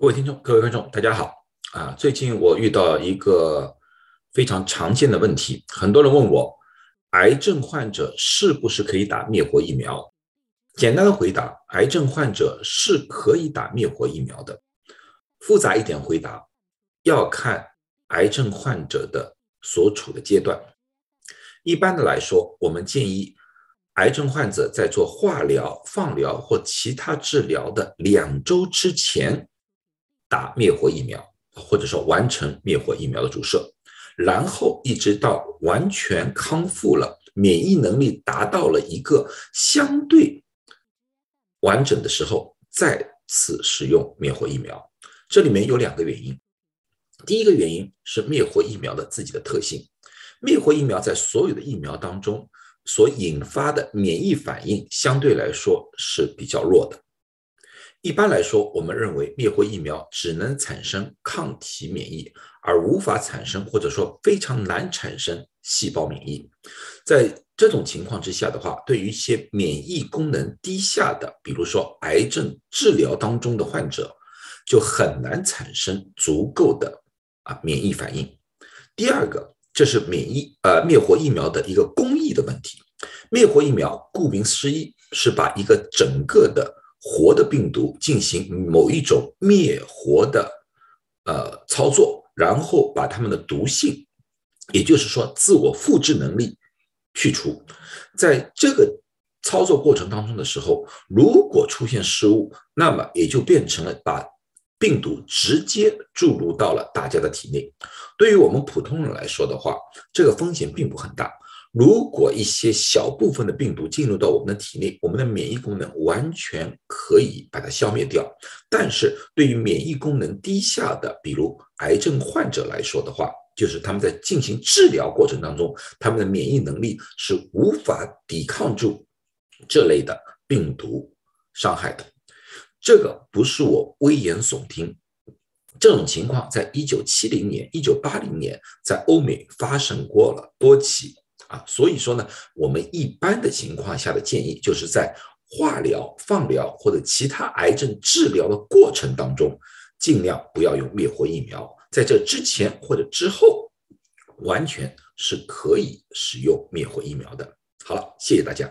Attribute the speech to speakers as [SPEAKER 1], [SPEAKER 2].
[SPEAKER 1] 各位听众、各位观众，大家好啊！最近我遇到一个非常常见的问题，很多人问我，癌症患者是不是可以打灭活疫苗？简单的回答，癌症患者是可以打灭活疫苗的。复杂一点回答，要看癌症患者的所处的阶段。一般的来说，我们建议癌症患者在做化疗、放疗或其他治疗的两周之前。打灭活疫苗，或者说完成灭活疫苗的注射，然后一直到完全康复了，免疫能力达到了一个相对完整的时候，再次使用灭活疫苗。这里面有两个原因，第一个原因是灭活疫苗的自己的特性，灭活疫苗在所有的疫苗当中所引发的免疫反应相对来说是比较弱的。一般来说，我们认为灭活疫苗只能产生抗体免疫，而无法产生或者说非常难产生细胞免疫。在这种情况之下的话，对于一些免疫功能低下的，比如说癌症治疗当中的患者，就很难产生足够的啊免疫反应。第二个，这是免疫呃灭活疫苗的一个工艺的问题。灭活疫苗顾名思义是把一个整个的活的病毒进行某一种灭活的呃操作，然后把它们的毒性，也就是说自我复制能力去除。在这个操作过程当中的时候，如果出现失误，那么也就变成了把病毒直接注入到了大家的体内。对于我们普通人来说的话，这个风险并不很大。如果一些小部分的病毒进入到我们的体内，我们的免疫功能完全可以把它消灭掉。但是对于免疫功能低下的，比如癌症患者来说的话，就是他们在进行治疗过程当中，他们的免疫能力是无法抵抗住这类的病毒伤害的。这个不是我危言耸听，这种情况在一九七零年、一九八零年在欧美发生过了多起。啊，所以说呢，我们一般的情况下的建议，就是在化疗、放疗或者其他癌症治疗的过程当中，尽量不要用灭活疫苗。在这之前或者之后，完全是可以使用灭活疫苗的。好了，谢谢大家。